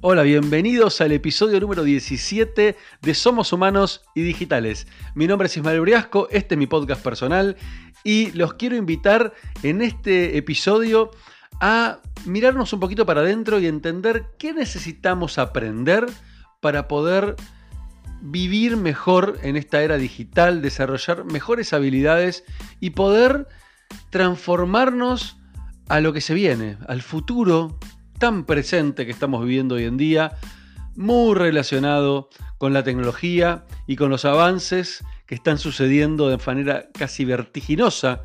Hola, bienvenidos al episodio número 17 de Somos Humanos y Digitales. Mi nombre es Ismael Briasco, este es mi podcast personal y los quiero invitar en este episodio a mirarnos un poquito para adentro y entender qué necesitamos aprender para poder vivir mejor en esta era digital, desarrollar mejores habilidades y poder transformarnos a lo que se viene, al futuro tan presente que estamos viviendo hoy en día, muy relacionado con la tecnología y con los avances que están sucediendo de manera casi vertiginosa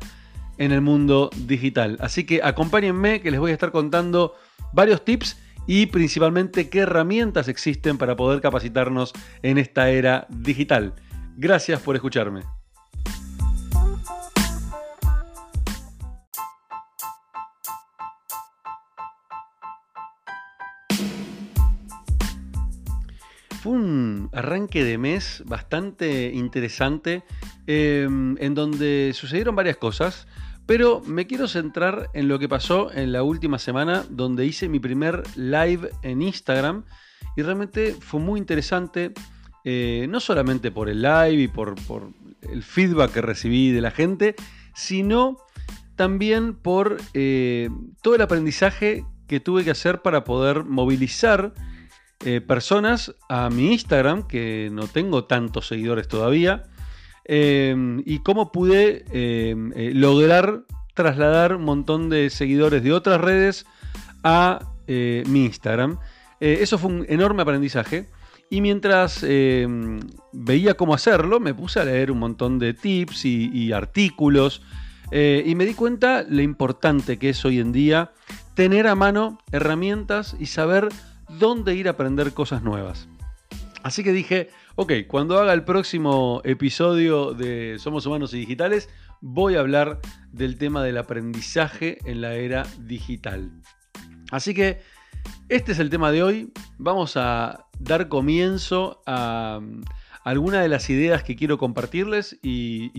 en el mundo digital. Así que acompáñenme que les voy a estar contando varios tips y principalmente qué herramientas existen para poder capacitarnos en esta era digital. Gracias por escucharme. Fue un arranque de mes bastante interesante em, en donde sucedieron varias cosas, pero me quiero centrar en lo que pasó en la última semana donde hice mi primer live en Instagram y realmente fue muy interesante, eh, no solamente por el live y por, el feedback que recibí de la gente, sino también por eh, todo el aprendizaje que tuve que hacer para poder movilizar eh, personas a mi Instagram, que no tengo tantos seguidores todavía, em, y cómo pude em, eh, lograr trasladar un montón de seguidores de otras redes a eh, mi Instagram. eso fue un enorme aprendizaje. Y mientras em, veía cómo hacerlo, me puse a leer un montón de tips y, y artículos. y me di cuenta lo importante que es hoy en día tener a mano herramientas y saber dónde ir a aprender cosas nuevas. Así que dije, ok, cuando haga el próximo episodio de Somos Humanos y Digitales, voy a hablar del tema del aprendizaje en la era digital. Así que este es el tema de hoy. Vamos a dar comienzo a, algunas de las ideas que quiero compartirles y,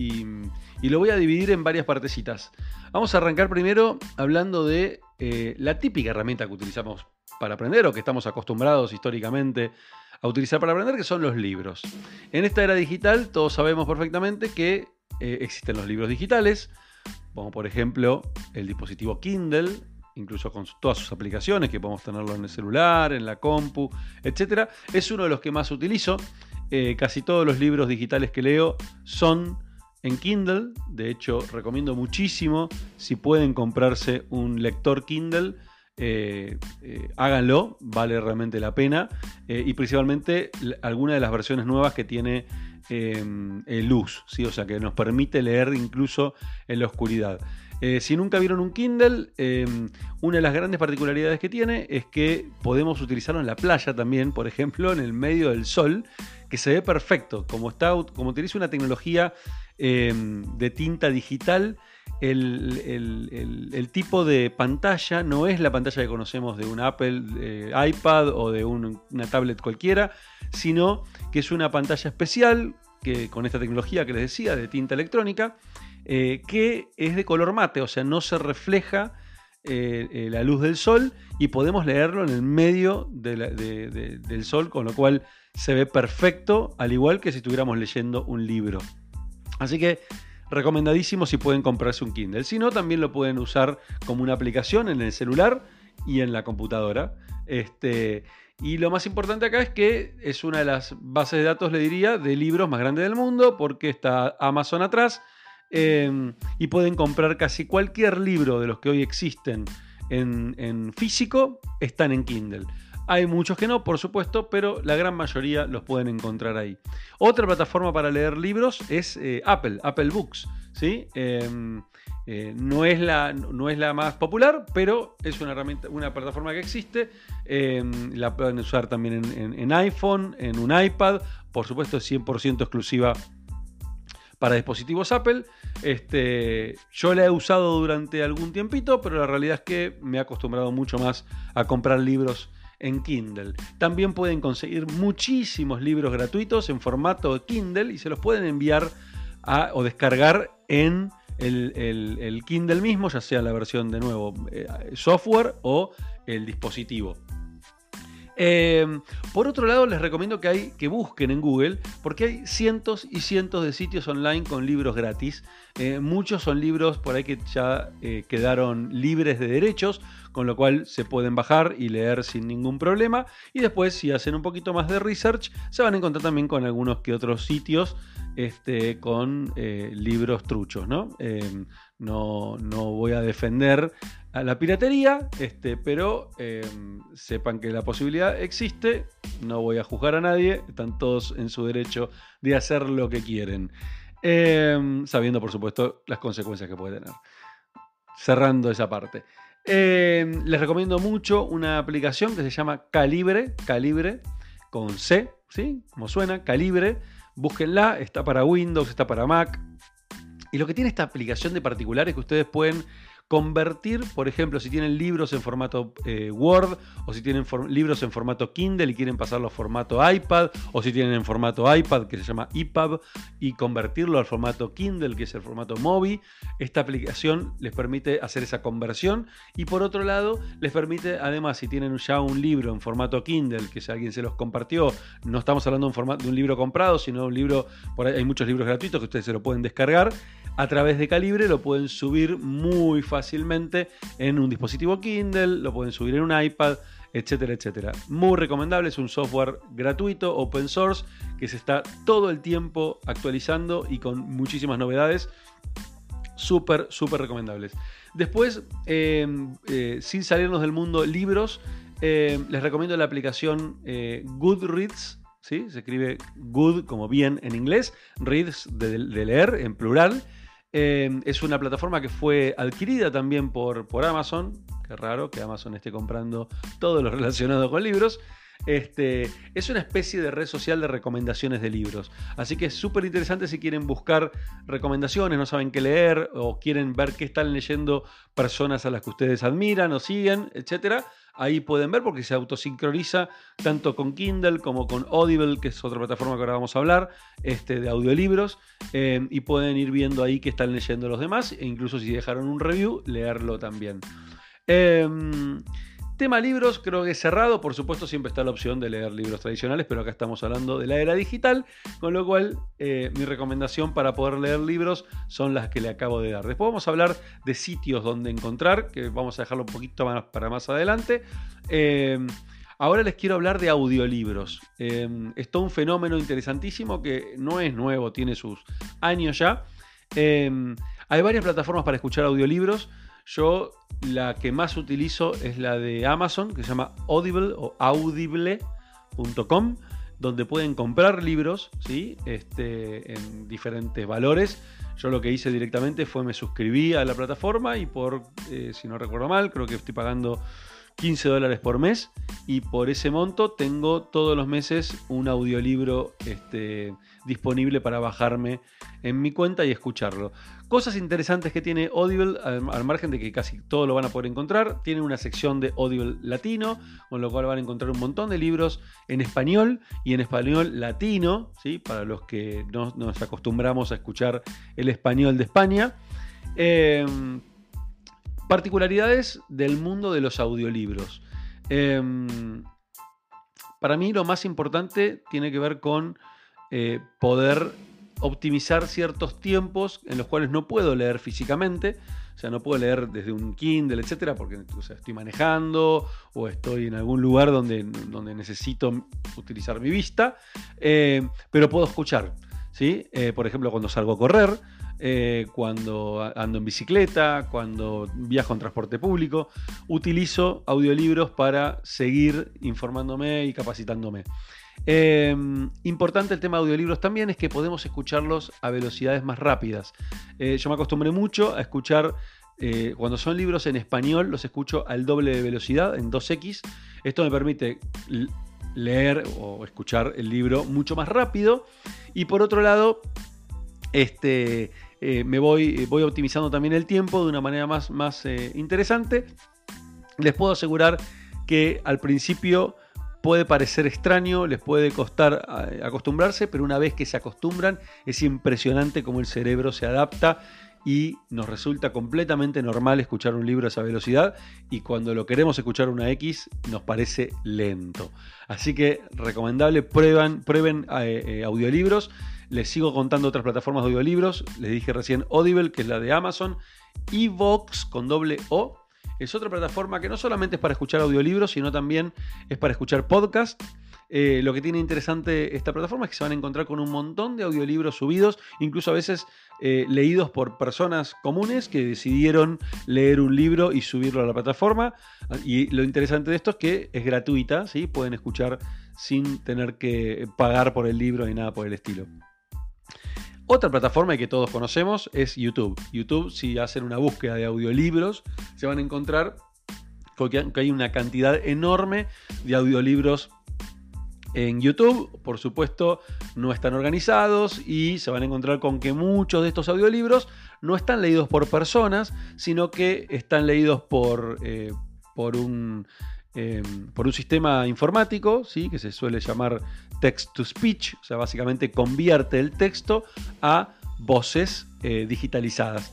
lo voy a dividir en varias partecitas. Vamos a arrancar primero hablando de eh, la típica herramienta que utilizamos para aprender o que estamos acostumbrados históricamente a utilizar para aprender, que son los libros. En esta era digital todos sabemos perfectamente que eh, existen los libros digitales, como por ejemplo el dispositivo Kindle, incluso con todas sus aplicaciones, que podemos tenerlo en el celular, en la compu, etc. Es uno de los que más utilizo. Eh, casi todos los libros digitales que leo son en Kindle. De hecho, recomiendo muchísimo si pueden comprarse un lector Kindle eh, eh, háganlo, vale realmente la pena. Eh, y principalmente alguna de las versiones nuevas que tiene luz, ¿sí? o sea que nos permite leer incluso en la oscuridad. si nunca vieron un Kindle, una de las grandes particularidades que tiene es que podemos utilizarlo en la playa también, por ejemplo, en el medio del sol, que se ve perfecto. Como, está, como utiliza una tecnología de tinta digital, el, tipo de pantalla no es la pantalla que conocemos de un Apple eh, iPad o de una tablet cualquiera, sino que es una pantalla especial que, con esta tecnología que les decía de tinta electrónica, eh, que es de color mate, o sea, no se refleja eh, la luz del sol y podemos leerlo en el medio del sol, con lo cual se ve perfecto, al igual que si estuviéramos leyendo un libro. Así que recomendadísimo si pueden comprarse un Kindle. Si no, también lo pueden usar como una aplicación en el celular y en la computadora. Este, y lo más importante acá es que es una de las bases de datos, le diría, de libros más grandes del mundo, porque está Amazon atrás. Em, y pueden comprar casi cualquier libro de los que hoy existen en, en físico, están en Kindle. Hay muchos que no, por supuesto, pero la gran mayoría los pueden encontrar ahí. Otra plataforma para leer libros es eh, Apple, Apple Books. ¿sí? Em, eh, no, es la, no es la más popular, pero es una, herramienta, una plataforma que existe. Em, la pueden usar también en, iPhone, en un iPad. Por supuesto, es 100% exclusiva para dispositivos Apple. Este, yo la he usado durante algún tiempito, pero la realidad es que me he acostumbrado mucho más a comprar libros en Kindle. También pueden conseguir muchísimos libros gratuitos en formato Kindle y se los pueden enviar o descargar en el, Kindle mismo, ya sea la versión de nuevo eh, software o el dispositivo. Em, por otro lado, les recomiendo que, busquen en Google, porque hay cientos y cientos de sitios online con libros gratis. Eh, muchos son libros por ahí que ya eh, quedaron libres de derechos, con lo cual se pueden bajar y leer sin ningún problema. Y después, si hacen un poquito más de research, se van a encontrar también con algunos que otros sitios este, con eh, libros truchos, ¿no? Em, ¿no? No voy a defender a la piratería, este, pero em, sepan que la posibilidad existe, no voy a juzgar a nadie, están todos en su derecho de hacer lo que quieren, em, sabiendo por supuesto las consecuencias que puede tener. Cerrando esa parte. Les recomiendo mucho una aplicación que se llama Calibre, Calibre con C, ¿sí? Como suena, Calibre Búsquenla, está para Windows, está para Mac. Y lo que tiene esta aplicación de particular es que ustedes pueden convertir, por ejemplo, si tienen libros en formato eh, Word o si tienen libros en formato Kindle y quieren pasarlo a formato iPad o si tienen en formato iPad que se llama EPUB y convertirlo al formato Kindle que es el formato Mobi, esta aplicación les permite hacer esa conversión. Y por otro lado les permite además si tienen ya un libro en formato Kindle que si alguien se los compartió, no estamos hablando de un, de un libro comprado, sino de un libro, por ahí hay muchos libros gratuitos que ustedes se lo pueden descargar a través de Calibre lo pueden subir muy fácilmente en un dispositivo Kindle, lo pueden subir en un iPad, etcétera, etcétera. Muy recomendable, es un software gratuito, open source, que se está todo el tiempo actualizando y con muchísimas novedades. Súper, súper recomendables. Después, em, eh, sin salirnos del mundo libros, em, les recomiendo la aplicación eh, Goodreads. ¿sí? Se escribe good como bien en inglés, reads de leer en plural. Em, es una plataforma que fue adquirida también por, por Amazon. Qué raro que Amazon esté comprando todo lo relacionado con libros. Este, es una especie de red social de recomendaciones de libros. Así que es súper interesante si quieren buscar recomendaciones, no saben qué leer o quieren ver qué están leyendo personas a las que ustedes admiran o siguen, etcétera ahí pueden ver porque se autosincroniza tanto con Kindle como con Audible, que es otra plataforma que ahora vamos a hablar, este, de audiolibros, eh, y pueden ir viendo ahí que están leyendo los demás, e incluso si dejaron un review, leerlo también. Em, Tema libros, creo que cerrado. Por supuesto, siempre está la opción de leer libros tradicionales, pero acá estamos hablando de la era digital, con lo cual eh, mi recomendación para poder leer libros son las que le acabo de dar. Después vamos a hablar de sitios donde encontrar, que vamos a dejarlo un poquito para más adelante. Eh, ahora les quiero hablar de audiolibros. Eh, es un fenómeno interesantísimo que no es nuevo, tiene sus años ya. hay varias plataformas para escuchar audiolibros. Yo la que más utilizo es la de Amazon, que se llama Audible o audible.com, donde pueden comprar libros ¿sí? este, en diferentes valores. Yo lo que hice directamente fue me suscribí a la plataforma y por, eh, si no recuerdo mal, creo que estoy pagando 15 dólares por mes y por ese monto tengo todos los meses un audiolibro este, disponible para bajarme en mi cuenta y escucharlo. Cosas interesantes que tiene Audible, al, margen de que casi todo lo van a poder encontrar, tiene una sección de Audible latino, con lo cual van a encontrar un montón de libros en español y en español latino, ¿sí? para los que no nos acostumbramos a escuchar el español de España. Em, Particularidades del mundo de los audiolibros. Em, para mí lo más importante tiene que ver con eh, poder optimizar ciertos tiempos en los cuales no puedo leer físicamente. O sea, no puedo leer desde un Kindle, etcétera, porque estoy manejando o estoy en algún lugar donde, donde necesito utilizar mi vista, eh, pero puedo escuchar. ¿sí? Eh, por ejemplo, cuando salgo a correr, cuando ando en bicicleta, cuando viajo en transporte público, utilizo audiolibros para seguir informándome y capacitándome. Em, importante el tema de audiolibros también es que podemos escucharlos a velocidades más rápidas. Eh, yo me acostumbré mucho a escuchar, eh, cuando son libros en español, los escucho al doble de velocidad, en 2x. Esto me permite leer o escuchar el libro mucho más rápido. Y por otro lado, este, eh, me voy, voy optimizando también el tiempo de una manera más, más interesante. Les puedo asegurar que al principio puede parecer extraño, les puede costar eh, acostumbrarse, pero una vez que se acostumbran es impresionante cómo el cerebro se adapta y nos resulta completamente normal escuchar un libro a esa velocidad y cuando lo queremos escuchar una X nos parece lento. Así que recomendable, prueben eh, eh, audiolibros. Les sigo contando otras plataformas de audiolibros. Les dije recién Audible, que es la de Amazon. Evox con doble O. Es otra plataforma que no solamente es para escuchar audiolibros, sino también es para escuchar podcast. Eh, lo que tiene interesante esta plataforma es que se van a encontrar con un montón de audiolibros subidos, incluso a veces eh, leídos por personas comunes que decidieron leer un libro y subirlo a la plataforma. Y lo interesante de esto es que es gratuita, ¿sí? pueden escuchar sin tener que pagar por el libro ni nada por el estilo. Otra plataforma que todos conocemos es YouTube. YouTube, si hacen una búsqueda de audiolibros, se van a encontrar que hay una cantidad enorme de audiolibros en YouTube, por supuesto, no están organizados y se van a encontrar con que muchos de estos audiolibros no están leídos por personas, sino que están leídos por, eh, por, un, em, por un sistema informático, ¿sí? que se suele llamar text to speech, o sea, básicamente convierte el texto a voces eh, digitalizadas.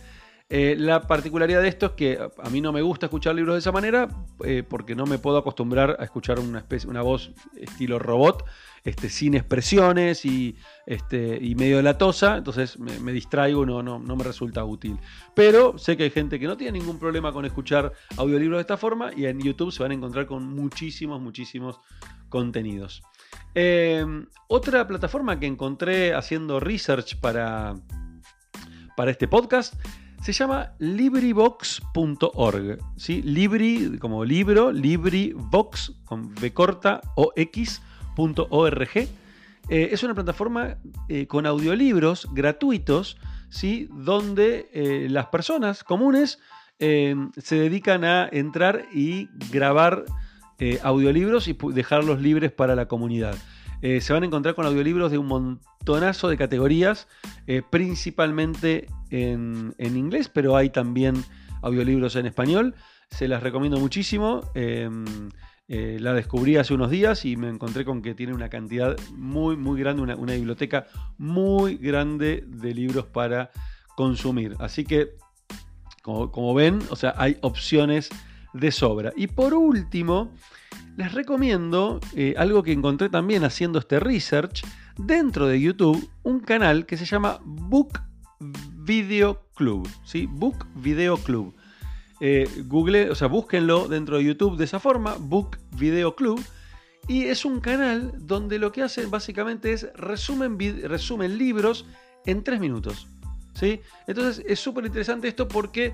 Eh, la particularidad de esto es que a mí no me gusta escuchar libros de esa manera eh, porque no me puedo acostumbrar a escuchar una, especie, una voz estilo robot, este, sin expresiones y, este, y medio latosa, entonces me, distraigo, no, no, no me resulta útil. Pero sé que hay gente que no tiene ningún problema con escuchar audiolibros de esta forma y en YouTube se van a encontrar con muchísimos, muchísimos contenidos. Eh, otra plataforma que encontré haciendo research para, para este podcast se llama LibriVox.org. ¿sí? Libri, como libro, LibriVox, con B corta, o X.org. Eh, es una plataforma eh, con audiolibros gratuitos, ¿sí? donde eh, las personas comunes se dedican a entrar y grabar audiolibros y dejarlos libres para la comunidad. Eh, se van a encontrar con audiolibros de un montonazo de categorías, eh, principalmente en, inglés, pero hay también audiolibros en español. Se las recomiendo muchísimo. Em, eh, la descubrí hace unos días y me encontré con que tiene una cantidad muy, muy grande, una, biblioteca muy grande de libros para consumir. Así que, como, como ven, o sea, hay opciones de sobra. Y por último, les recomiendo eh, algo que encontré también haciendo este research dentro de YouTube, un canal que se llama Book Video Club. ¿sí? Book Video Club. Eh, Google, o sea, búsquenlo dentro de YouTube de esa forma, Book Video Club. Y es un canal donde lo que hacen básicamente es resumen, resumen libros en tres minutos. ¿sí? Entonces es súper interesante esto porque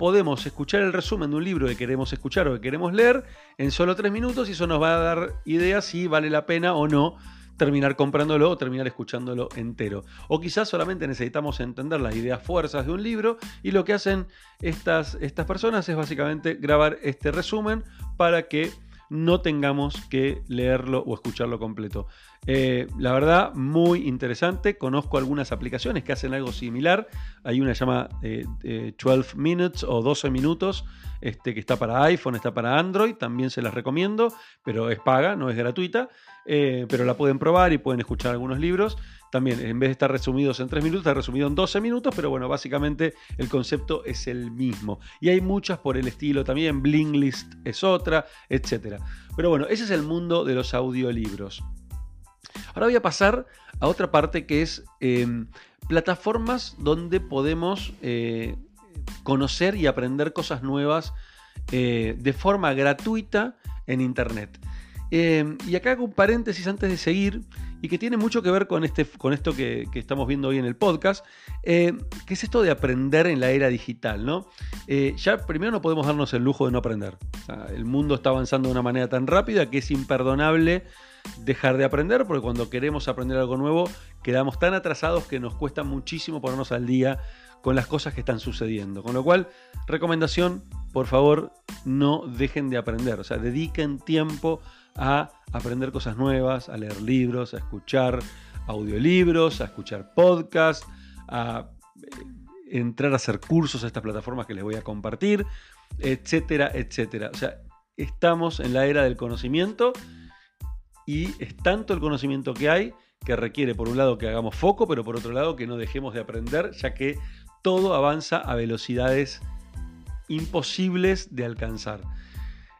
podemos escuchar el resumen de un libro que queremos escuchar o que queremos leer en solo tres minutos y eso nos va a dar ideas si vale la pena o no terminar comprándolo o terminar escuchándolo entero. O quizás solamente necesitamos entender las ideas fuerzas de un libro y lo que hacen estas, estas personas es básicamente grabar este resumen para que no tengamos que leerlo o escucharlo completo. Eh, la verdad, muy interesante. Conozco algunas aplicaciones que hacen algo similar. Hay una llama 12 eh, eh, Minutes o 12 minutos, este, que está para iPhone, está para Android. También se las recomiendo, pero es paga, no es gratuita. pero la pueden probar y pueden escuchar algunos libros. También, en vez de estar resumidos en 3 minutos, está resumido en 12 minutos, pero bueno, básicamente el concepto es el mismo. Y hay muchas por el estilo también, Blinklist es otra, etc. Pero bueno, ese es el mundo de los audiolibros. Ahora voy a pasar a otra parte que es em, plataformas donde podemos eh, conocer y aprender cosas nuevas eh, de forma gratuita en Internet. Em, y acá hago un paréntesis antes de seguir y que tiene mucho que ver con, este, con esto que, estamos viendo hoy en el podcast, em, que es esto de aprender en la era digital. ¿no? Eh, ya primero no podemos darnos el lujo de no aprender. el mundo está avanzando de una manera tan rápida que es imperdonable dejar de aprender, porque cuando queremos aprender algo nuevo, quedamos tan atrasados que nos cuesta muchísimo ponernos al día con las cosas que están sucediendo. Con lo cual, recomendación, por favor, no dejen de aprender, o sea, dediquen tiempo a aprender cosas nuevas, a leer libros, a escuchar audiolibros, a escuchar podcasts, a eh, entrar a hacer cursos a estas plataformas que les voy a compartir, etcétera, etcétera. O sea, estamos en la era del conocimiento y es tanto el conocimiento que hay que requiere por un lado que hagamos foco, pero por otro lado que no dejemos de aprender, ya que todo avanza a velocidades imposibles de alcanzar.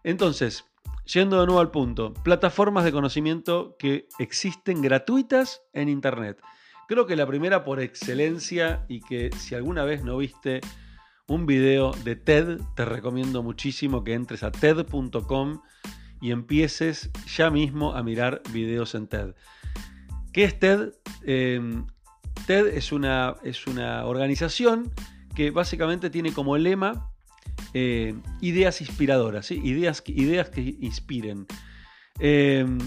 Entonces, yendo de nuevo al punto, plataformas de conocimiento que existen gratuitas en Internet. Creo que la primera por excelencia y que si alguna vez no viste un video de TED, te recomiendo muchísimo que entres a ted.com y empieces ya mismo a mirar videos en TED. ¿Qué es TED? Em, TED es una, es una organización que básicamente tiene como lema eh, ideas inspiradoras, ideas, ideas que inspiren. Em,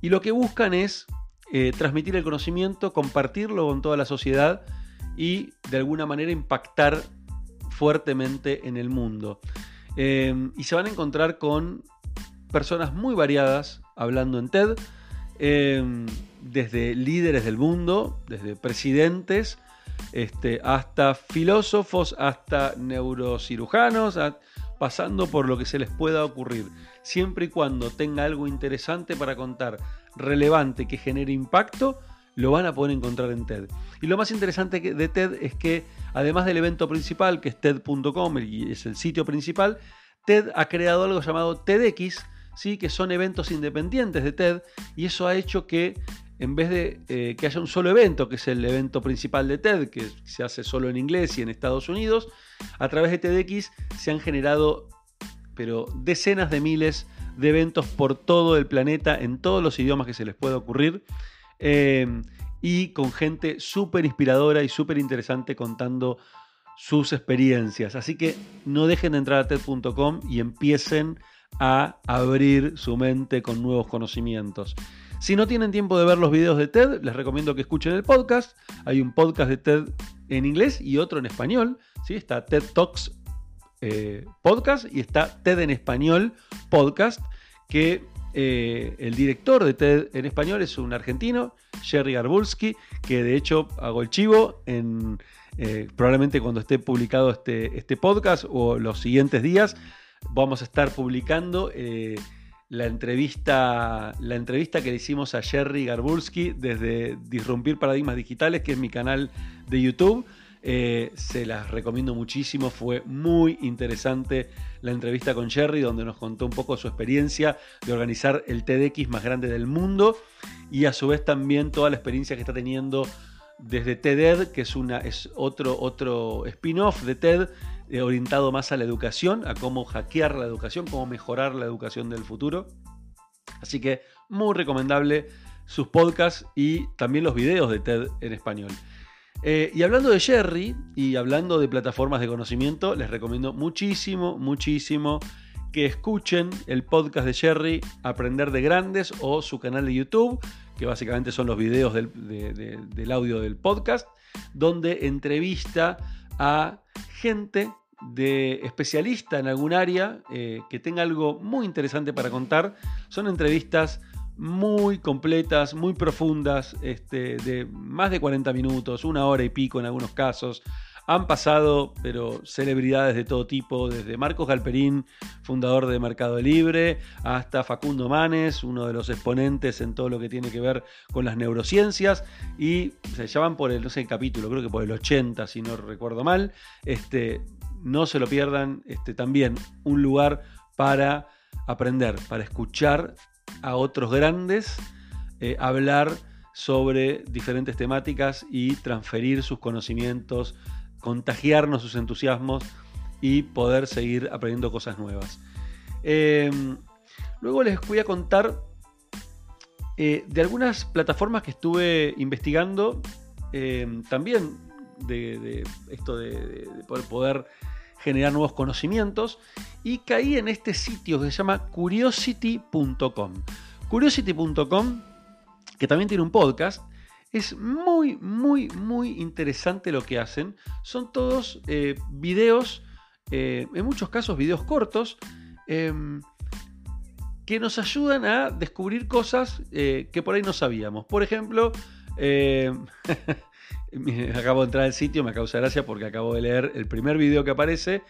y lo que buscan es eh, transmitir el conocimiento, compartirlo con toda la sociedad y de alguna manera impactar fuertemente en el mundo. Em, y se van a encontrar con personas muy variadas hablando en TED, em, desde líderes del mundo, desde presidentes, este, hasta filósofos, hasta neurocirujanos, pasando por lo que se les pueda ocurrir, siempre y cuando tenga algo interesante para contar, relevante, que genere impacto, lo van a poder encontrar en TED. Y lo más interesante de TED es que, además del evento principal, que es TED.com y es el sitio principal, TED ha creado algo llamado TEDx, ¿sí? que son eventos independientes de TED, y eso ha hecho que en vez de eh, que haya un solo evento, que es el evento principal de TED, que se hace solo en inglés y en Estados Unidos, a través de TEDx se han generado pero decenas de miles de eventos por todo el planeta, en todos los idiomas que se les pueda ocurrir. Eh, y con gente súper inspiradora y súper interesante contando sus experiencias. Así que no dejen de entrar a TED.com y empiecen a abrir su mente con nuevos conocimientos. Si no tienen tiempo de ver los videos de TED, les recomiendo que escuchen el podcast. Hay un podcast de TED en inglés y otro en español. ¿sí? Está TED Talks eh, Podcast y está TED en español Podcast, que eh, el director de TED en español es un argentino, Jerry Garbulski, que de hecho hago el chivo en... Eh, probablemente cuando esté publicado este, este, podcast o los siguientes días, vamos a estar publicando eh, la, entrevista, la entrevista que le hicimos a Jerry Garbulski desde Disrumpir Paradigmas Digitales, que es mi canal de YouTube. Eh, se las recomiendo muchísimo, fue muy interesante la entrevista con Jerry, donde nos contó un poco su experiencia de organizar el TEDx más grande del mundo y a su vez también toda la experiencia que está teniendo desde TED, que es, una, es otro, otro spin-off de TED, orientado más a la educación, a cómo hackear la educación, cómo mejorar la educación del futuro. Así que muy recomendable sus podcasts y también los videos de TED en español. Eh, y hablando de Jerry y hablando de plataformas de conocimiento, les recomiendo muchísimo, muchísimo que escuchen el podcast de Jerry, Aprender de Grandes, o su canal de YouTube, que básicamente son los videos del, audio del podcast, donde entrevista a gente de especialista en algún área eh, que tenga algo muy interesante para contar. Son entrevistas muy completas, muy profundas, este, de más de 40 minutos, una hora y pico en algunos casos. Han pasado, pero celebridades de todo tipo, desde Marcos Galperín, fundador de Mercado Libre, hasta Facundo Manes, uno de los exponentes en todo lo que tiene que ver con las neurociencias, y se llaman por el, no sé, capítulo, creo que por el 80, si no recuerdo mal. Este, no se lo pierdan, este, también un lugar para aprender, para escuchar a otros grandes, eh, hablar sobre diferentes temáticas y transferir sus conocimientos, contagiarnos sus entusiasmos y poder seguir aprendiendo cosas nuevas. Em, luego les voy a contar eh, de algunas plataformas que estuve investigando, em, también de, esto de, poder, generar nuevos conocimientos y caí en este sitio que se llama curiosity.com. Curiosity.com, que también tiene un podcast, es muy, muy, muy interesante lo que hacen. Son todos eh, videos, eh, en muchos casos videos cortos, em, que nos ayudan a descubrir cosas eh, que por ahí no sabíamos. Por ejemplo, acabo de entrar al sitio, me causa gracia porque acabo de leer el primer video que aparece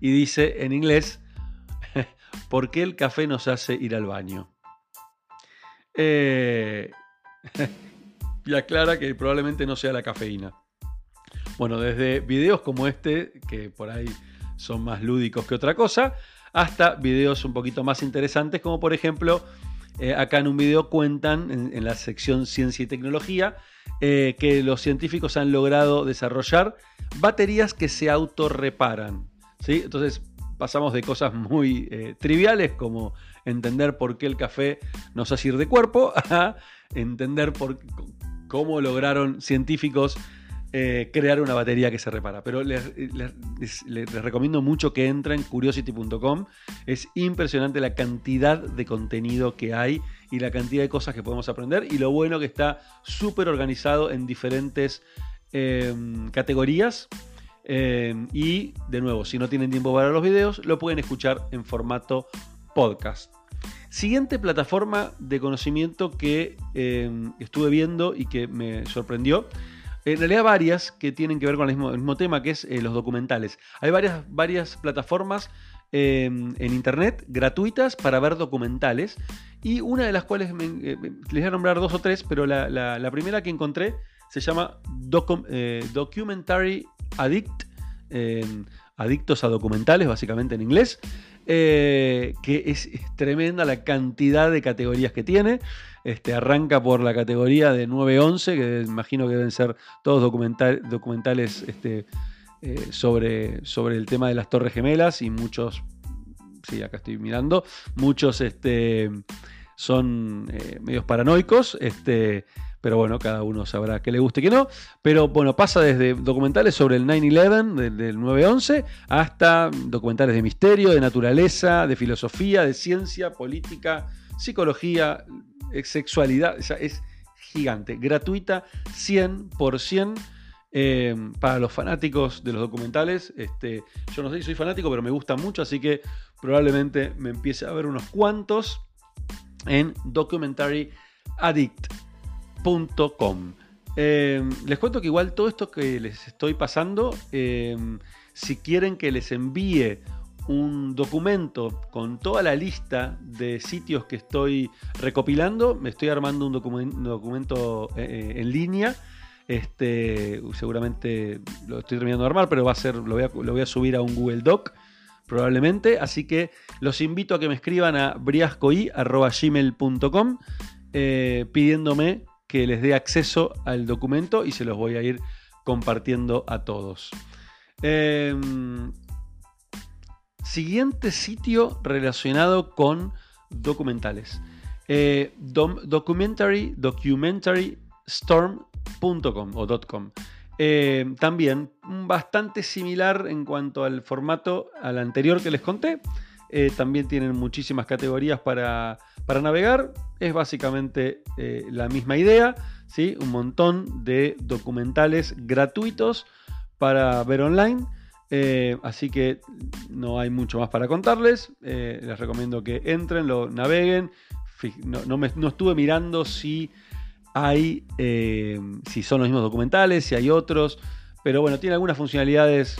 y dice en inglés, ¿por qué el café nos hace ir al baño? Eh, y aclara que probablemente no sea la cafeína. Bueno, desde videos como este, que por ahí son más lúdicos que otra cosa, hasta videos un poquito más interesantes, como por ejemplo, eh, acá en un video cuentan en, la sección Ciencia y Tecnología eh, que los científicos han logrado desarrollar baterías que se autorreparan. ¿sí? Entonces pasamos de cosas muy eh, triviales como entender por qué el café nos hace ir de cuerpo a entender por, cómo lograron científicos eh, crear una batería que se repara. Pero les, recomiendo mucho que entren curiosity.com. Es impresionante la cantidad de contenido que hay y la cantidad de cosas que podemos aprender. Y lo bueno que está súper organizado en diferentes em, categorías. Em, y de nuevo, si no tienen tiempo para los videos, lo pueden escuchar en formato podcast. Siguiente plataforma de conocimiento que em, estuve viendo y que me sorprendió. En realidad varias que tienen que ver con el mismo, tema, que es eh, los documentales. Hay varias, varias plataformas em, en internet gratuitas para ver documentales. Y una de las cuales eh, les voy a nombrar dos o tres, pero la, primera que encontré se llama eh, Documentary Addict. Em, adictos a documentales, básicamente en inglés. Que es, tremenda la cantidad de categorías que tiene. Este, arranca por la categoría de 9-11, que imagino que deben ser todos documentales este, eh, sobre, sobre el tema de las Torres Gemelas y muchos, sí, acá estoy mirando, muchos este, son eh, medios paranoicos. Este, pero bueno, cada uno sabrá qué le guste y qué no. Pero bueno, pasa desde documentales sobre el 9-11, del, 9-11, hasta documentales de misterio, de naturaleza, de filosofía, de ciencia, política, psicología, eh, sexualidad. O sea, es gigante, gratuita, 100%. Eh, para los fanáticos de los documentales, este, yo no sé si soy fanático, pero me gusta mucho, así que probablemente me empiece a ver unos cuantos en Documentary Addict. Eh, les cuento que igual todo esto que les estoy pasando, eh, si quieren que les envíe un documento con toda la lista de sitios que estoy recopilando, me estoy armando un documento eh, en línea. Este, seguramente lo estoy terminando de armar, pero va a ser, lo voy a, lo voy a subir a un Google Doc probablemente. Así que los invito a que me escriban a briascoi.gmail.com pidiéndome que les dé acceso al documento y se los voy a ir compartiendo a todos. Em, siguiente sitio relacionado con documentales. Eh, documentary, documentaryStorm.com o. Eh, también bastante similar en cuanto al formato al anterior que les conté. Eh, también tienen muchísimas categorías para, navegar. Es básicamente la misma idea. ¿sí? Un montón de documentales gratuitos para ver online. Eh, así que no hay mucho más para contarles. les recomiendo que entren, lo naveguen. No, estuve mirando si hay, si son los mismos documentales, si hay otros. Pero bueno, tiene algunas funcionalidades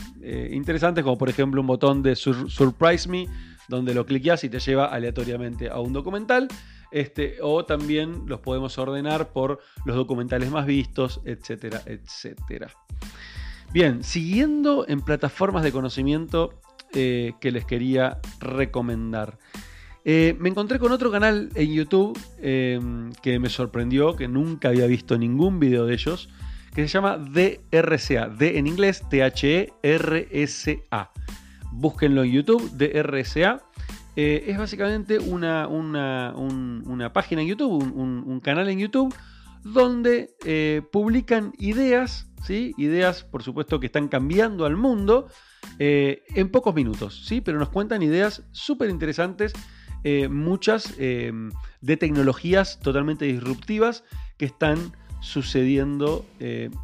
interesantes, como por ejemplo un botón de Surprise Me, donde lo cliqueas y te lleva aleatoriamente a un documental. Este, o también los podemos ordenar por los documentales más vistos, etcétera, etcétera. Bien, siguiendo en plataformas de conocimiento eh, que les quería recomendar. Eh, me encontré con otro canal en YouTube eh, que me sorprendió, que nunca había visto ningún video de ellos, que se llama DRCA, D en inglés, T-H-E-R-S-A búsquenlo en YouTube, DRSA. Eh, es básicamente una, una, página en YouTube, un, canal en YouTube, donde eh, publican ideas, ¿sí? ideas por supuesto que están cambiando al mundo eh, en pocos minutos, ¿sí? pero nos cuentan ideas súper interesantes, muchas de tecnologías totalmente disruptivas que están sucediendo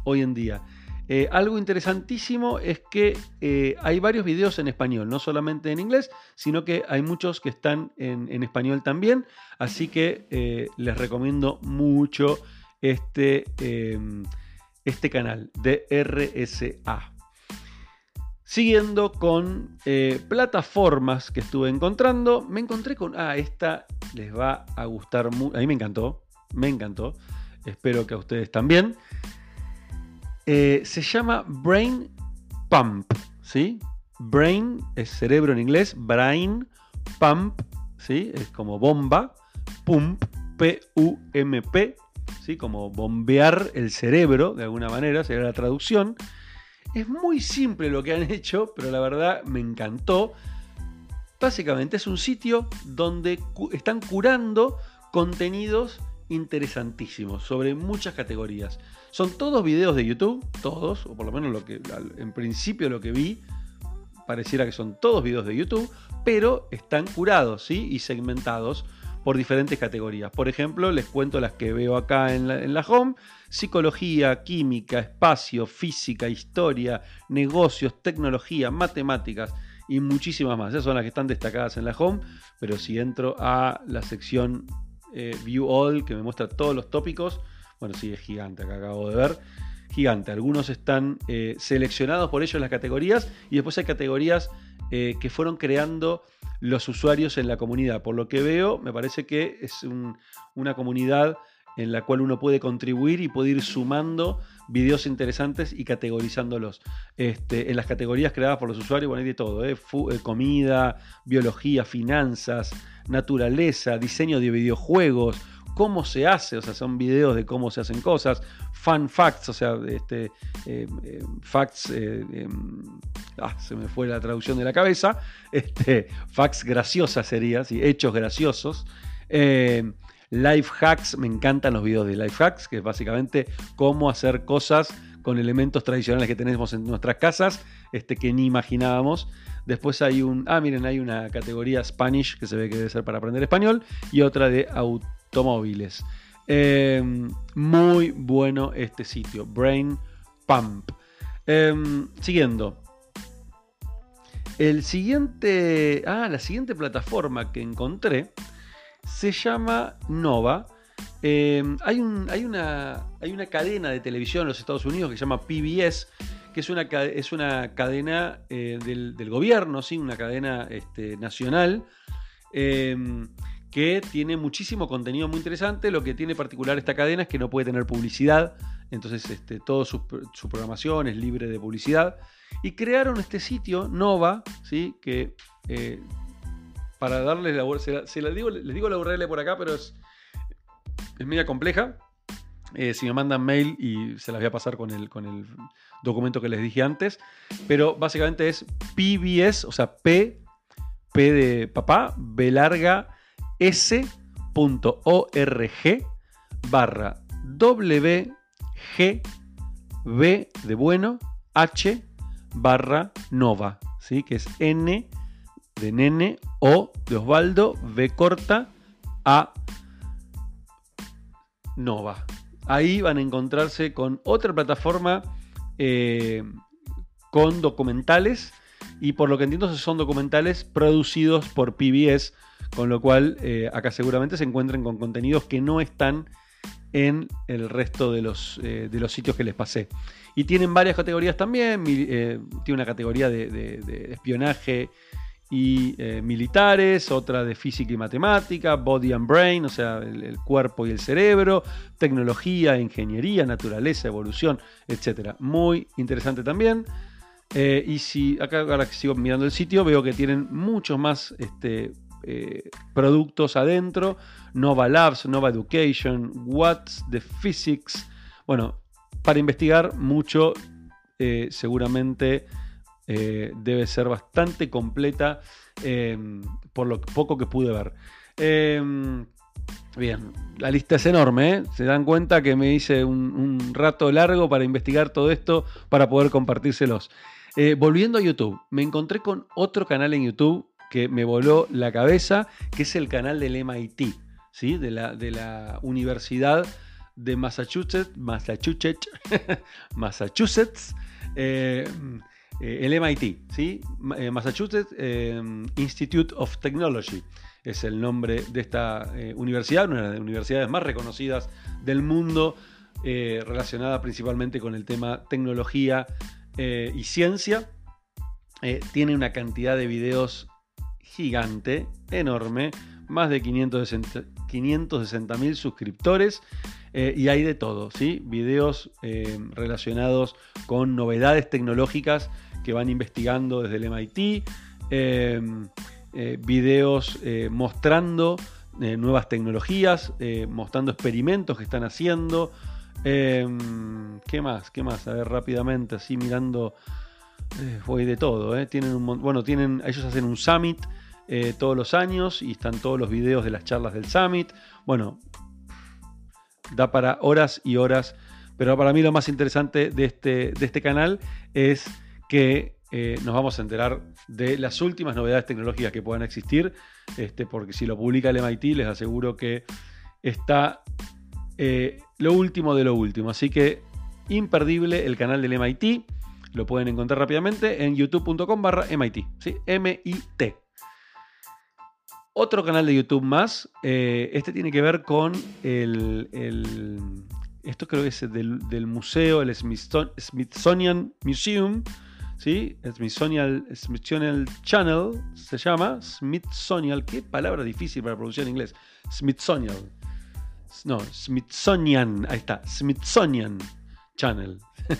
hoy en día. Eh, algo interesantísimo es que eh, hay varios videos en español, no solamente en inglés, sino que hay muchos que están en, español también. Así que eh, les recomiendo mucho este, este canal de RSA. Siguiendo con plataformas que estuve encontrando, me encontré con. Ah, esta les va a gustar mucho. A mí me encantó, me encantó. Espero que a ustedes también. Eh, se llama Brain Pump, ¿sí? Brain es cerebro en inglés, Brain Pump, ¿sí? Es como bomba, pump, P-U-M-P, ¿sí? Como bombear el cerebro, de alguna manera, sería la traducción. Es muy simple lo que han hecho, pero la verdad me encantó. Básicamente es un sitio donde están curando contenidos interesantísimos sobre muchas categorías. Son todos videos de YouTube, todos, o por lo menos lo que en principio lo que vi, pareciera que son todos videos de YouTube, pero están curados ¿sí? y segmentados por diferentes categorías. Por ejemplo, les cuento las que veo acá en la, home. Psicología, química, espacio, física, historia, negocios, tecnología, matemáticas y muchísimas más. Esas son las que están destacadas en la home, pero si entro a la sección eh, View All, que me muestra todos los tópicos. Bueno, sí, es gigante, acá acabo de ver. Gigante. Algunos están eh, seleccionados por ellos en las categorías y después hay categorías eh, que fueron creando los usuarios en la comunidad. Por lo que veo, me parece que es una comunidad en la cual uno puede contribuir y puede ir sumando videos interesantes y categorizándolos. Este, en las categorías creadas por los usuarios, bueno, hay de todo, comida, biología, finanzas, naturaleza, diseño de videojuegos, cómo se hace, o sea, son videos de cómo se hacen cosas, fun facts, o sea, este, eh, eh, facts, eh, em, ah, se me fue la traducción de la cabeza, este, facts graciosas sería, hechos graciosos. life hacks, me encantan los videos de life hacks, que es básicamente cómo hacer cosas con elementos tradicionales que tenemos en nuestras casas, este, que ni imaginábamos. Después hay un. Ah, miren, hay una categoría Spanish que se ve que debe ser para aprender español. Y otra de automóviles. Em, muy bueno este sitio. Brain Pump. Em, siguiendo. El siguiente. Ah, la siguiente plataforma que encontré se llama Nova. Em, hay, un, hay, una, cadena de televisión en los Estados Unidos que se llama PBS que es una, cadena eh, del, gobierno, ¿sí? una cadena este, nacional, em, que tiene muchísimo contenido muy interesante. Lo que tiene particular esta cadena es que no puede tener publicidad, entonces este, toda su, programación es libre de publicidad. Y crearon este sitio, Nova, ¿sí? que eh, para darles la se, digo, les digo la URL por acá, pero es, es media compleja. Eh, si me mandan mail y se las voy a pasar con el, con el documento que les dije antes. Pero básicamente es PBS, o sea, P, P de papá, B larga, S.org barra W, G, B de bueno, H barra Nova, ¿sí? que es N de nene, O de Osvaldo, V corta, A Nova. Ahí van a encontrarse con otra plataforma eh, con documentales y por lo que entiendo son documentales producidos por PBS, con lo cual eh, acá seguramente se encuentren con contenidos que no están en el resto de los, eh, de los sitios que les pasé. Y tienen varias categorías también, tiene una categoría de espionaje y eh, militares, otra de física y matemática, body and brain, o sea, el, cuerpo y el cerebro, tecnología, ingeniería, naturaleza, evolución, etc. Muy interesante también. Eh, y si acá ahora que sigo mirando el sitio, veo que tienen muchos más este, eh, productos adentro. Nova Labs, Nova Education, What's the Physics. Bueno, para investigar mucho, seguramente eh, debe ser bastante completa em, por lo poco que pude ver. Em, bien, la lista es enorme, ¿eh? se dan cuenta que me hice un, rato largo para investigar todo esto para poder compartírselos. Eh, volviendo a YouTube, me encontré con otro canal en YouTube que me voló la cabeza, que es el canal del MIT, ¿sí? de, la, Universidad de Massachusetts, Massachusetts, Massachusetts. Eh, el MIT, ¿sí? Eh, Massachusetts eh, Institute of Technology es el nombre de esta universidad, una de las universidades más reconocidas del mundo, relacionada principalmente con el tema tecnología y ciencia. tiene una cantidad de videos gigante, enorme, más de 560 mil suscriptores. Eh, y hay de todo, ¿sí? Videos eh, relacionados con novedades tecnológicas que van investigando desde el MIT, videos mostrando nuevas tecnologías, mostrando experimentos que están haciendo. ¿Qué más? ¿Qué más? A ver, rápidamente, así mirando. Fue de todo, Tienen un, bueno, tienen, ellos hacen un summit eh, todos los años y están todos los videos de las charlas del Summit. Bueno, da para horas y horas, pero para mí lo más interesante de este, de este canal es que eh, nos vamos a enterar de las últimas novedades tecnológicas que puedan existir, este, porque si lo publica el MIT les aseguro que está eh, lo último de lo último. Así que imperdible el canal del MIT. Lo pueden encontrar rápidamente en youtube.com barra MIT. ¿sí? M-I-T. Otro canal de YouTube más. Eh, este tiene que ver con el, esto creo que es del, museo, el Smithsonian Museum. ¿Sí? Smithsonian, Smithsonian Channel se llama. Smithsonian. Qué palabra difícil para pronunciar en inglés. Smithsonian. No, Smithsonian. Ahí está. Smithsonian Channel.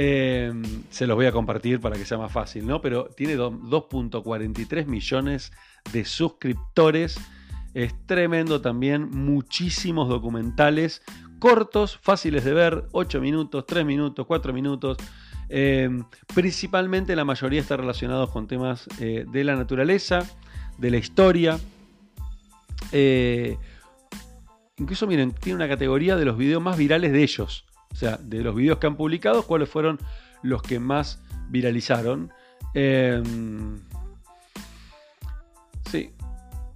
Eh, se los voy a compartir para que sea más fácil, ¿no? Pero tiene 2.43 millones de suscriptores. Es tremendo también, muchísimos documentales cortos, fáciles de ver, 8 minutos, 3 minutos, 4 minutos. Eh, principalmente la mayoría está relacionados con temas eh, de la naturaleza, de la historia. Eh, incluso miren, tiene una categoría de los videos más virales de ellos. O sea, de los videos que han publicado, cuáles fueron los que más viralizaron. Sí,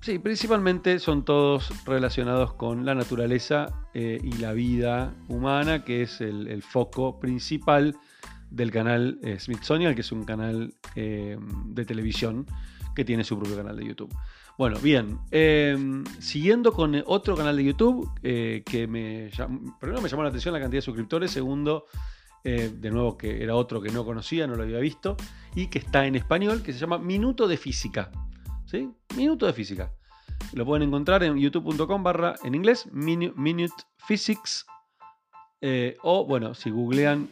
sí, principalmente son todos relacionados con la naturaleza eh, y la vida humana, que es el, foco principal del canal eh, Smithsonian, que es un canal eh, de televisión que tiene su propio canal de YouTube. Bueno, bien, siguiendo con otro canal de YouTube que me primero me llamó la atención la cantidad de suscriptores, segundo, de nuevo que era otro que no conocía, no lo había visto, y que está en español, que se llama Minuto de Física. Minuto de física. Lo pueden encontrar en youtube.com barra en inglés, Minute Physics. Eh, o bueno, si googlean,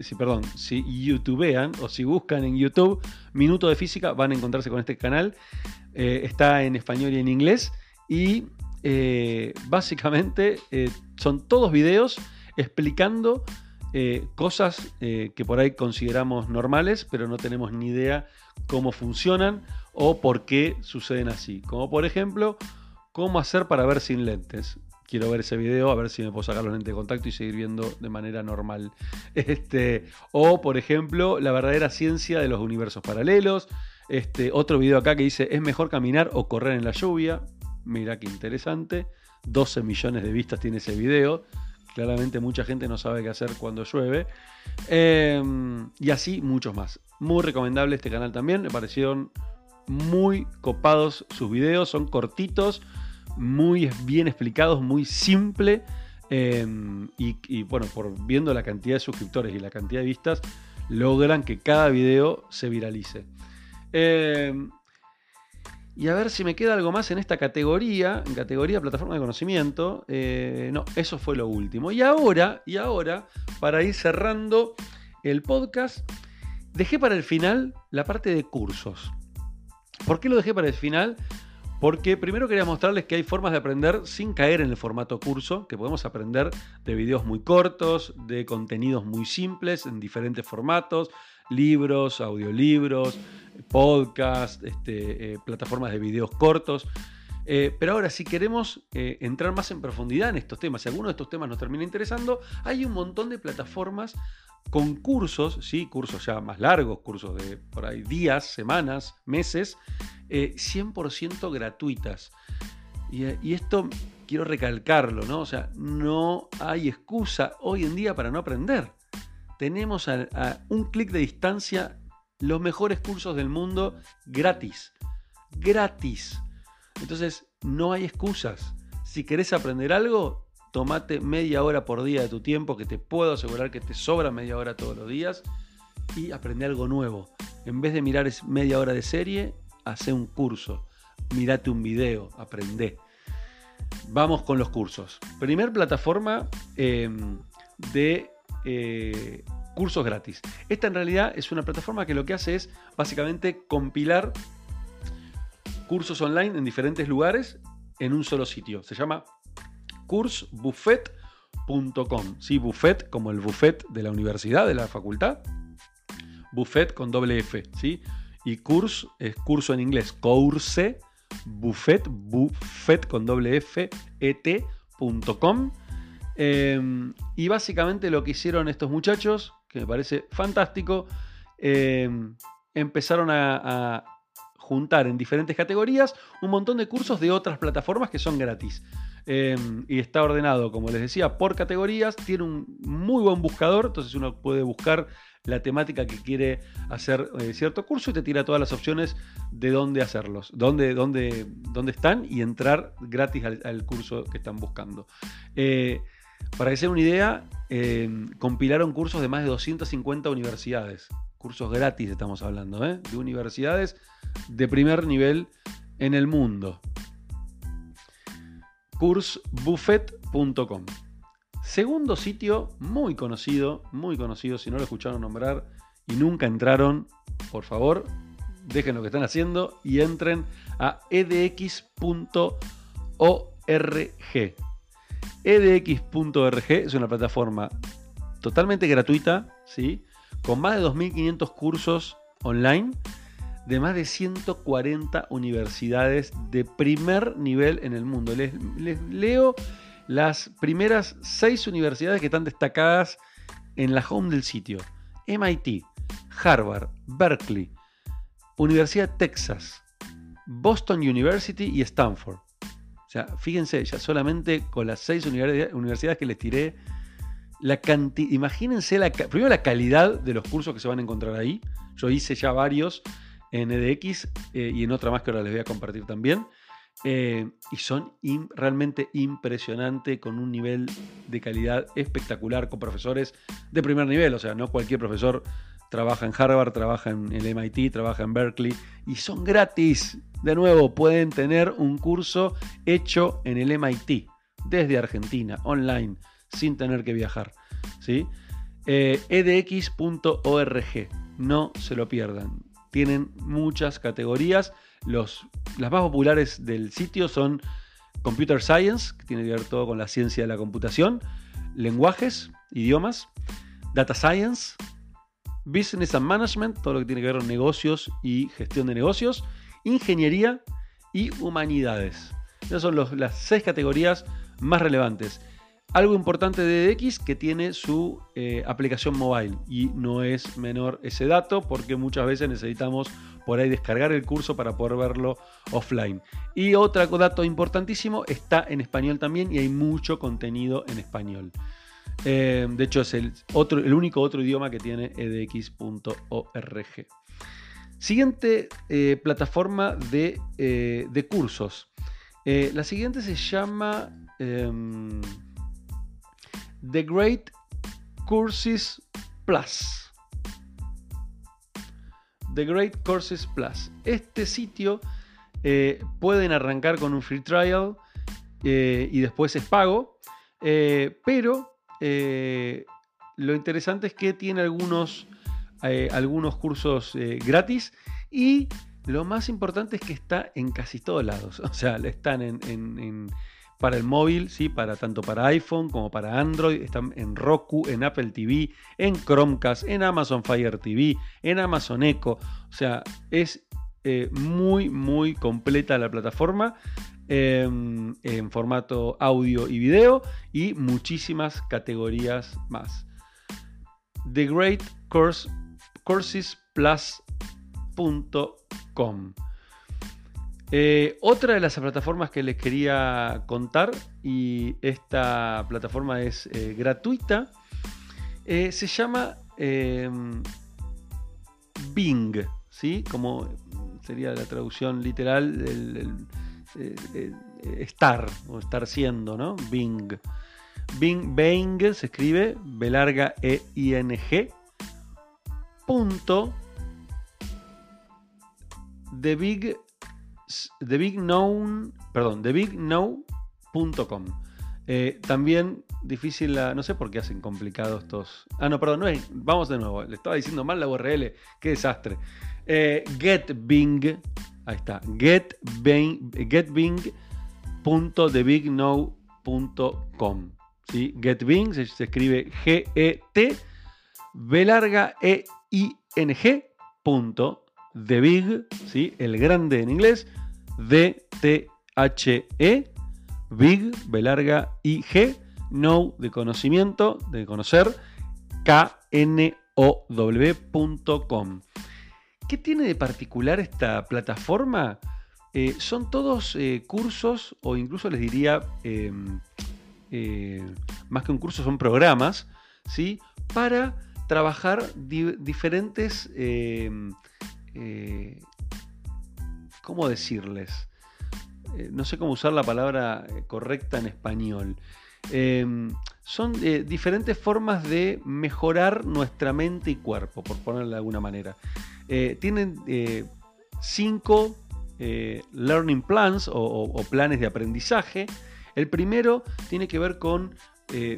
si, perdón, si youtubean o si buscan en YouTube Minuto de Física, van a encontrarse con este canal. Eh, está en español y en inglés. Y eh, básicamente son todos videos explicando cosas que por ahí consideramos normales, pero no tenemos ni idea cómo funcionan o por qué suceden así. Como por ejemplo, cómo hacer para ver sin lentes. Quiero ver ese video, a ver si me puedo sacar los lentes de contacto y seguir viendo de manera normal. Este, o, por ejemplo, la verdadera ciencia de los universos paralelos. Este, otro video acá que dice, ¿es mejor caminar o correr en la lluvia? Mira qué interesante. 12 millones de vistas tiene ese video. Claramente mucha gente no sabe qué hacer cuando llueve. Em, y así muchos más. Muy recomendable este canal también. Me parecieron muy copados sus videos, son cortitos, muy bien explicados, muy simple. Em, y, bueno, por viendo la cantidad de suscriptores y la cantidad de vistas, logran que cada video se viralice. Em, y a ver si me queda algo más en esta categoría, en categoría plataforma de conocimiento. Eh, no, eso fue lo último. Y ahora, y ahora, para ir cerrando el podcast, dejé para el final la parte de cursos. ¿Por qué lo dejé para el final? Porque primero quería mostrarles que hay formas de aprender sin caer en el formato curso, que podemos aprender de videos muy cortos, de contenidos muy simples, en diferentes formatos, libros, audiolibros, podcast, este, eh, plataformas de videos cortos. Eh, pero ahora, si queremos eh, entrar más en profundidad en estos temas, si alguno de estos temas nos termina interesando, hay un montón de plataformas con cursos, ¿sí? cursos ya más largos, cursos de por ahí días, semanas, meses, 100% gratuitas. Y, esto quiero recalcarlo, ¿no? O sea, no hay excusa hoy en día para no aprender. Tenemos a un clic de distancia los mejores cursos del mundo gratis. Gratis. Entonces, no hay excusas. Si querés aprender algo, tomate media hora por día de tu tiempo, que te puedo asegurar que te sobra media hora todos los días, y aprende algo nuevo. En vez de mirar media hora de serie, hace un curso. Mirate un video, aprende. vamos con los cursos. Primer plataforma em, de eh, cursos gratis. Esta en realidad es una plataforma que lo que hace es básicamente compilar cursos online en diferentes lugares en un solo sitio. Se llama cursbuffet.com. Sí, buffet como el buffet de la universidad, de la facultad. Buffet con doble F, ¿sí? Y curs es curso en inglés. Course, buffet, buffet con doble F, et.com. Em, y básicamente lo que hicieron estos muchachos, que me parece fantástico, em, empezaron a, juntar en diferentes categorías un montón de cursos de otras plataformas que son gratis. Em, y está ordenado, como les decía, por categorías. Tiene un muy buen buscador, entonces uno puede buscar la temática que quiere hacer eh, cierto curso y te tira todas las opciones de dónde hacerlos, dónde, dónde, dónde están y entrar gratis al, curso que están buscando. Eh, para que se una idea, eh, compilaron cursos de más de 250 universidades. Cursos gratis estamos hablando, de universidades de primer nivel en el mundo. Cursbuffet.com Segundo sitio muy conocido, muy conocido, si no lo escucharon nombrar y nunca entraron, por favor, dejen lo que están haciendo y entren a edx.org. edx.org es una plataforma totalmente gratuita, ¿sí? con más de 2.500 cursos online de más de 140 universidades de primer nivel en el mundo. Les, leo las primeras seis universidades que están destacadas en la home del sitio. MIT, Harvard, Berkeley, Universidad Texas, Boston University y Stanford. Sea, fíjense, ya solamente con las seis universidades que les tiré, la cantidad, imagínense la, primero la calidad de los cursos que se van a encontrar ahí. Yo hice ya varios en EDX eh, y en otra más que ahora les voy a compartir también. Eh, y son realmente impresionantes con un nivel de calidad espectacular con profesores de primer nivel. O sea, no cualquier profesor trabaja en Harvard, trabaja en el MIT, trabaja en Berkeley y son gratis. De nuevo, pueden tener un curso hecho en el MIT desde Argentina, online, sin tener que viajar. ¿sí? edx.org, eh, no se lo pierdan. Tienen muchas categorías los, las más populares del sitio son Computer Science, que tiene que ver todo con la ciencia de la computación, lenguajes, idiomas, Data Science, Business and Management, todo lo que tiene que ver con negocios y gestión de negocios, Ingeniería y Humanidades. Esas son las seis categorías más relevantes. Algo importante de DX que tiene su eh, aplicación mobile y no es menor ese dato porque muchas veces necesitamos por ahí descargar el curso para poder verlo offline. Y otro dato importantísimo, está en español también y hay mucho contenido en español. Eh, de hecho es el, otro, el único otro idioma que tiene edx.org. Siguiente eh, plataforma de, de cursos. la siguiente se llama... Em, The Great Courses Plus. The Great Courses Plus. Este sitio eh, pueden arrancar con un free trial eh, y después es pago, eh, lo interesante es que tiene algunos, algunos cursos gratis y lo más importante es que está en casi todos lados. O sea, están en para el móvil, ¿sí? para, tanto para iPhone como para Android. Están en Roku, en Apple TV, en Chromecast, en Amazon Fire TV, en Amazon Echo. O sea, es eh, muy, muy completa la plataforma. Em, en formato audio y video y muchísimas categorías más. The Great Course, Coursesplus.com eh, otra de las plataformas que les quería contar, y esta plataforma es eh, gratuita, eh, se llama em, Bing, ¿sí? Como sería la traducción literal del estar o estar siendo, ¿no? Bing. Bing, Bing se escribe B larga E I N G. Punto. The Big The Big Known, perdón, The. Eh, también difícil la. No sé por qué hacen complicados estos. Ah, no, perdón, no es. Vamos de nuevo. Le estaba diciendo mal la URL. Qué desastre. Eh, getbing. Ahí está. Getbing. Getbing.thebigknow.com. ¿sí? Getbing se, escribe G-E-T. B larga E-I-N-G. Punto. The Big. El grande en inglés. D-T-H-E Big, B larga, I, G, Know de conocimiento, de conocer, K-N-O-W.com. ¿Qué tiene de particular esta plataforma? Eh, son todos eh, cursos, o incluso les diría, em, eh, más que un curso, son programas, ¿sí? Para trabajar diferentes, em, ¿cómo decirles? No sé cómo usar la palabra correcta en español. Em, son diferentes formas de mejorar nuestra mente y cuerpo, por ponerlo de alguna manera. Tienen cinco learning plans o, planes de aprendizaje. El primero tiene que ver con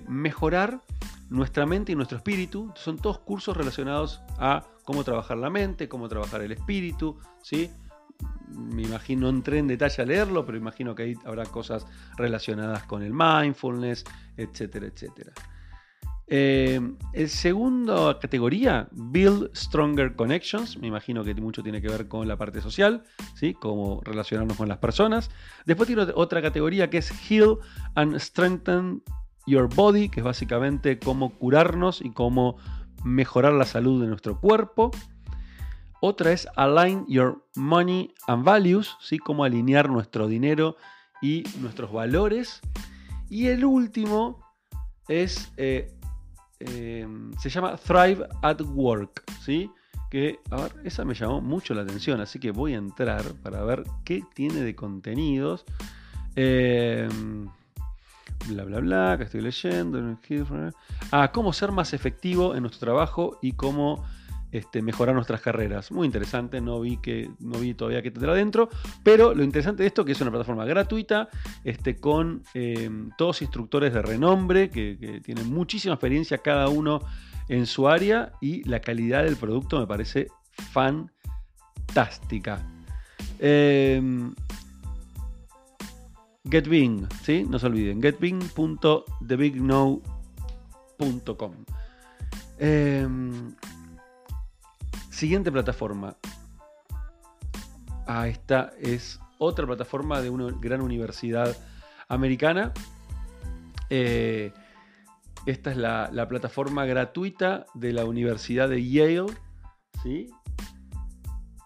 mejorar nuestra mente y nuestro espíritu. Son todos cursos relacionados a cómo trabajar la mente, cómo trabajar el espíritu, ¿sí? me imagino, no entré en detalle a leerlo, pero imagino que ahí habrá cosas relacionadas con el mindfulness, etcétera, etcétera. Eh, el segundo categoría, Build Stronger Connections, me imagino que mucho tiene que ver con la parte social, ¿sí? cómo relacionarnos con las personas. Después tiene otra categoría que es Heal and Strengthen Your Body, que es básicamente cómo curarnos y cómo mejorar la salud de nuestro cuerpo. Otra es Align Your Money and Values, ¿sí? cómo alinear nuestro dinero y nuestros valores. Y el último es, eh, eh, se llama Thrive at Work, ¿sí? que, esa me llamó mucho la atención, así que voy a entrar para ver qué tiene de contenidos. Eh, bla, bla, bla, que estoy leyendo. Ah, cómo ser más efectivo en nuestro trabajo y cómo este, mejorar nuestras carreras. Muy interesante, no vi, que, no vi todavía qué tendrá adentro, pero lo interesante de esto es que es una plataforma gratuita, este, con eh, todos instructores de renombre que, tienen muchísima experiencia cada uno en su área y la calidad del producto me parece fantástica. Eh, GetBing, ¿sí? No se olviden, getbing.thebigknow.com. Eh, Siguiente plataforma. Ah, esta es otra plataforma de una gran universidad americana. Eh, esta es la, plataforma gratuita de la Universidad de Yale. ¿sí?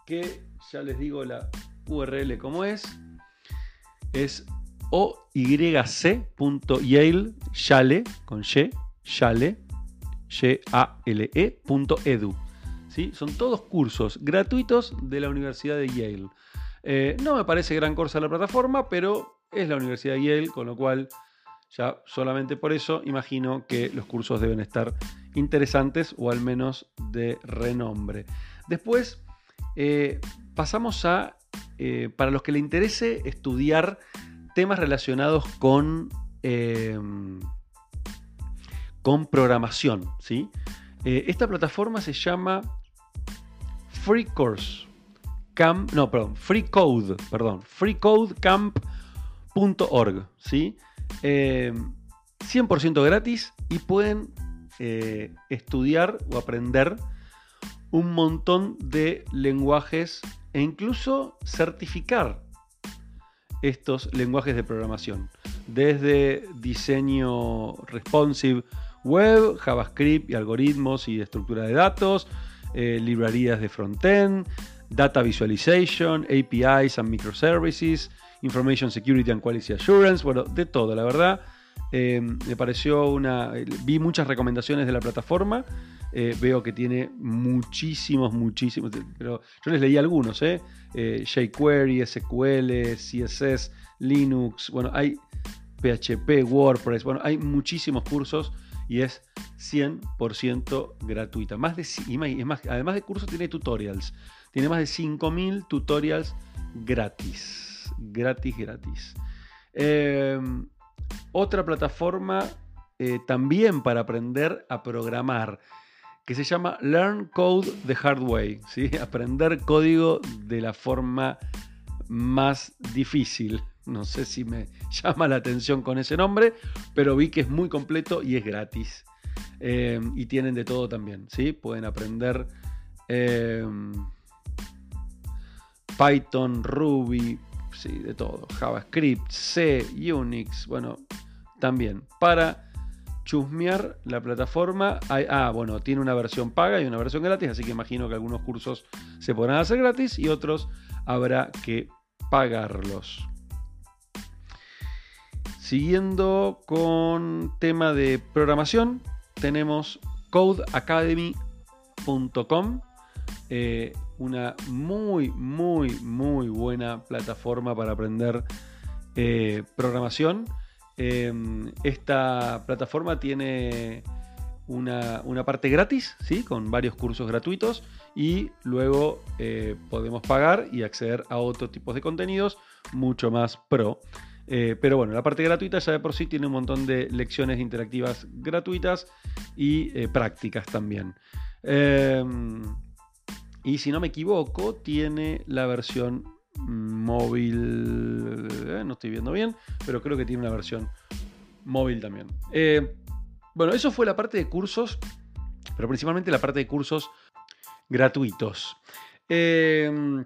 Que ya les digo la URL como es. Es oyc.yale, Yale, con Y, Yale, Y-A-L-E.edu. Son todos cursos gratuitos de la Universidad de Yale. Eh, no me parece gran cosa la plataforma, pero es la Universidad de Yale, con lo cual ya solamente por eso imagino que los cursos deben estar interesantes o al menos de renombre. Después eh, pasamos a, eh, para los que le interese estudiar temas relacionados con, con programación. ¿sí? Esta plataforma se llama Free Course no, perdón, Free Code, perdón, freecodecamp.org, ¿sí? 100% eh, gratis y pueden eh, estudiar o aprender un montón de lenguajes e incluso certificar estos lenguajes de programación. Desde diseño responsive web, JavaScript y algoritmos y estructura de datos, eh, librerías de frontend, data visualization, APIs and microservices, information security and quality assurance, bueno, de todo, la verdad. Eh, me pareció una. Vi muchas recomendaciones de la plataforma. Eh, veo que tiene muchísimos, muchísimos. Pero yo les leí algunos, ¿eh? jQuery, SQL, CSS, Linux. Bueno, hay PHP, WordPress. Bueno, hay muchísimos cursos y es 100% gratuita. Más de, además de cursos tiene tutorials. Tiene más de 5.000 tutorials gratis. Gratis, gratis. Em, otra plataforma eh, también para aprender a programar que se llama Learn Code the Hard Way, ¿sí? aprender código de la forma más difícil. No sé si me llama la atención con ese nombre, pero vi que es muy completo y es gratis. Eh, y tienen de todo también, ¿sí? Pueden aprender eh, Python, Ruby, sí, de todo. JavaScript, C, Unix, bueno, también. Para chusmear la plataforma, ah, bueno, tiene una versión paga y una versión gratis, así que imagino que algunos cursos se podrán hacer gratis y otros habrá que pagarlos. Siguiendo con tema de programación, tenemos codeacademy.com, eh, una muy, muy, muy buena plataforma para aprender eh, programación. Em, esta plataforma tiene una, parte gratis, ¿sí? con varios cursos gratuitos, y luego eh, podemos pagar y acceder a otro tipo de contenidos mucho más pro. Eh, pero bueno, la parte gratuita ya de por sí tiene un montón de lecciones interactivas gratuitas y eh, prácticas también. Em, y si no me equivoco, tiene la versión móvil. Eh, no estoy viendo bien, pero creo que tiene una versión móvil también. bueno, eso fue la parte de cursos, pero principalmente la parte de cursos gratuitos. Em,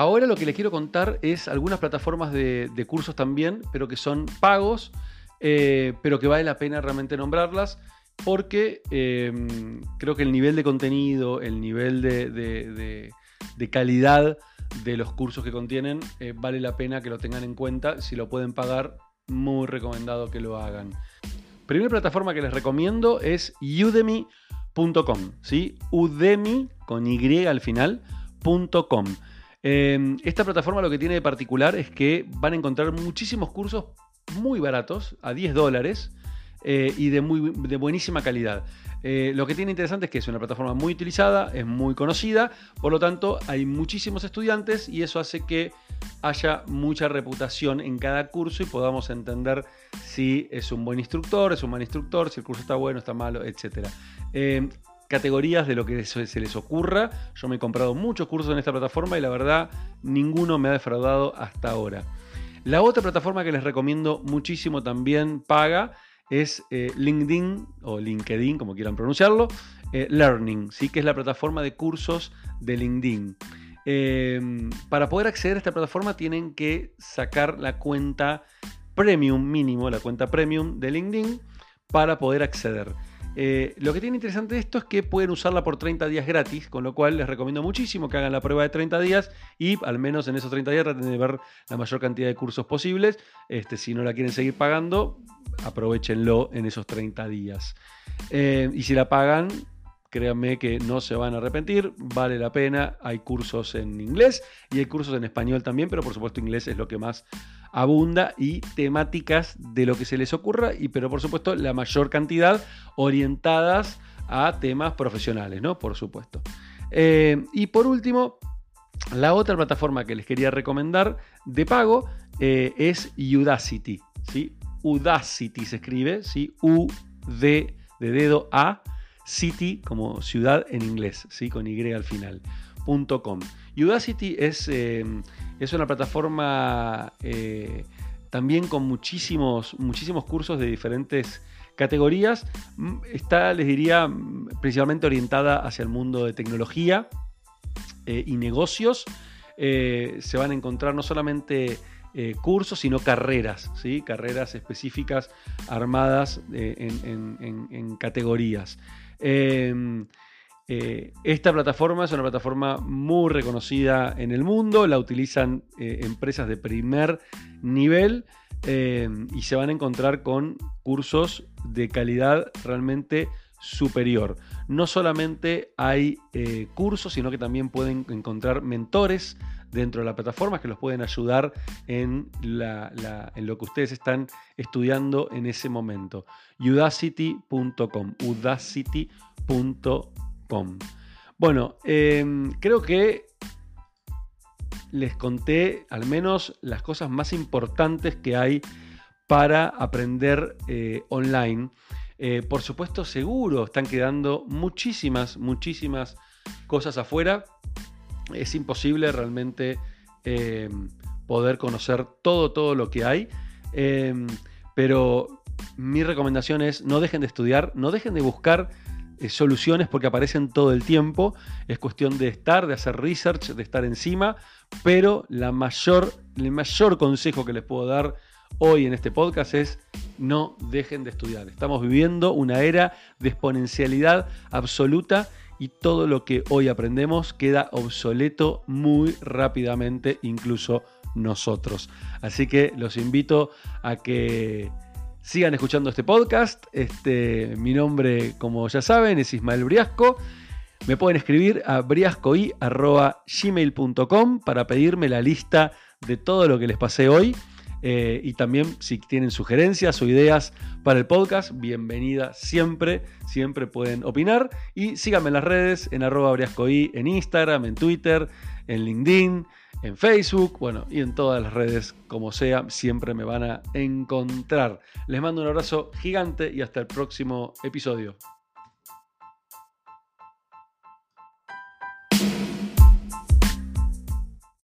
Ahora lo que les quiero contar es algunas plataformas de, cursos también, pero que son pagos, eh, pero que vale la pena realmente nombrarlas, porque em, creo que el nivel de contenido, el nivel de, calidad de los cursos que contienen, eh, vale la pena que lo tengan en cuenta. Si lo pueden pagar, muy recomendado que lo hagan. Primera plataforma que les recomiendo es udemy.com, ¿sí? Udemy con Y al final, Em, esta plataforma lo que tiene de particular es que van a encontrar muchísimos cursos muy baratos, a 10 dólares, eh, y de, muy, de buenísima calidad. Eh, lo que tiene interesante es que es una plataforma muy utilizada, es muy conocida, por lo tanto hay muchísimos estudiantes y eso hace que haya mucha reputación en cada curso y podamos entender si es un buen instructor, es un mal instructor, si el curso está bueno, está malo, etc categorías de lo que se les ocurra. Yo me he comprado muchos cursos en esta plataforma y la verdad ninguno me ha defraudado hasta ahora. La otra plataforma que les recomiendo muchísimo también paga es eh, LinkedIn o LinkedIn, como quieran pronunciarlo, eh, Learning, ¿sí? que es la plataforma de cursos de LinkedIn. Em, para poder acceder a esta plataforma tienen que sacar la cuenta premium mínimo, la cuenta premium de LinkedIn para poder acceder. Eh, lo que tiene interesante esto es que pueden usarla por 30 días gratis, con lo cual les recomiendo muchísimo que hagan la prueba de 30 días y al menos en esos 30 días traten de ver la mayor cantidad de cursos posibles. Este, si no la quieren seguir pagando, aprovechenlo en esos 30 días. Eh, y si la pagan, créanme que no se van a arrepentir, vale la pena. Hay cursos en inglés y hay cursos en español también, pero por supuesto inglés es lo que más abunda y temáticas de lo que se les ocurra, y, pero por supuesto la mayor cantidad orientadas a temas profesionales, ¿no? Por supuesto. Eh, y por último, la otra plataforma que les quería recomendar de pago eh, es Udacity. ¿sí? Udacity se escribe, ¿sí? U D de dedo A, City como ciudad en inglés, ¿sí? con Y al final. .com. Udacity es, eh, es una plataforma eh, también con muchísimos, muchísimos cursos de diferentes categorías. Mm, está, les diría, principalmente orientada hacia el mundo de tecnología eh, y negocios. se van a encontrar no solamente cursos, sino carreras, ¿sí? carreras específicas armadas en, categorías. Esta plataforma es una plataforma muy reconocida en el mundo, la utilizan eh, empresas de primer nivel eh, y se van a encontrar con cursos de calidad realmente superior. No solamente hay cursos, sino que también pueden encontrar mentores dentro de la plataforma que los pueden ayudar en, en lo que ustedes están estudiando en ese momento. udacity.com udacity.com bueno, em, creo que les conté al menos las cosas más importantes que hay para aprender eh, online. Eh, por supuesto, seguro, están quedando muchísimas, muchísimas cosas afuera. Es imposible realmente poder conocer todo, todo lo que hay. pero mi recomendación es no dejen de estudiar, no dejen de buscar eh, soluciones porque aparecen todo el tiempo. Es cuestión de estar, de hacer research, de estar encima. Pero la mayor, el mayor consejo que les puedo dar hoy en este podcast es no dejen de estudiar. Estamos viviendo una era de exponencialidad absoluta y todo lo que hoy aprendemos queda obsoleto muy rápidamente, incluso nosotros. Así que los invito a que sigan escuchando este podcast. Este, mi nombre, como ya saben, es Ismael Briasco. Me pueden escribir a briascoi.gmail.com para pedirme la lista de todo lo que les pasé hoy. Eh, y también si tienen sugerencias o ideas para el podcast, bienvenida siempre, siempre pueden opinar. Y síganme en las redes, en arroba briascoi, en Instagram, en Twitter, en LinkedIn en Facebook, bueno, y en todas las redes, como sea, siempre me van a encontrar. Les mando un abrazo gigante y hasta el próximo episodio.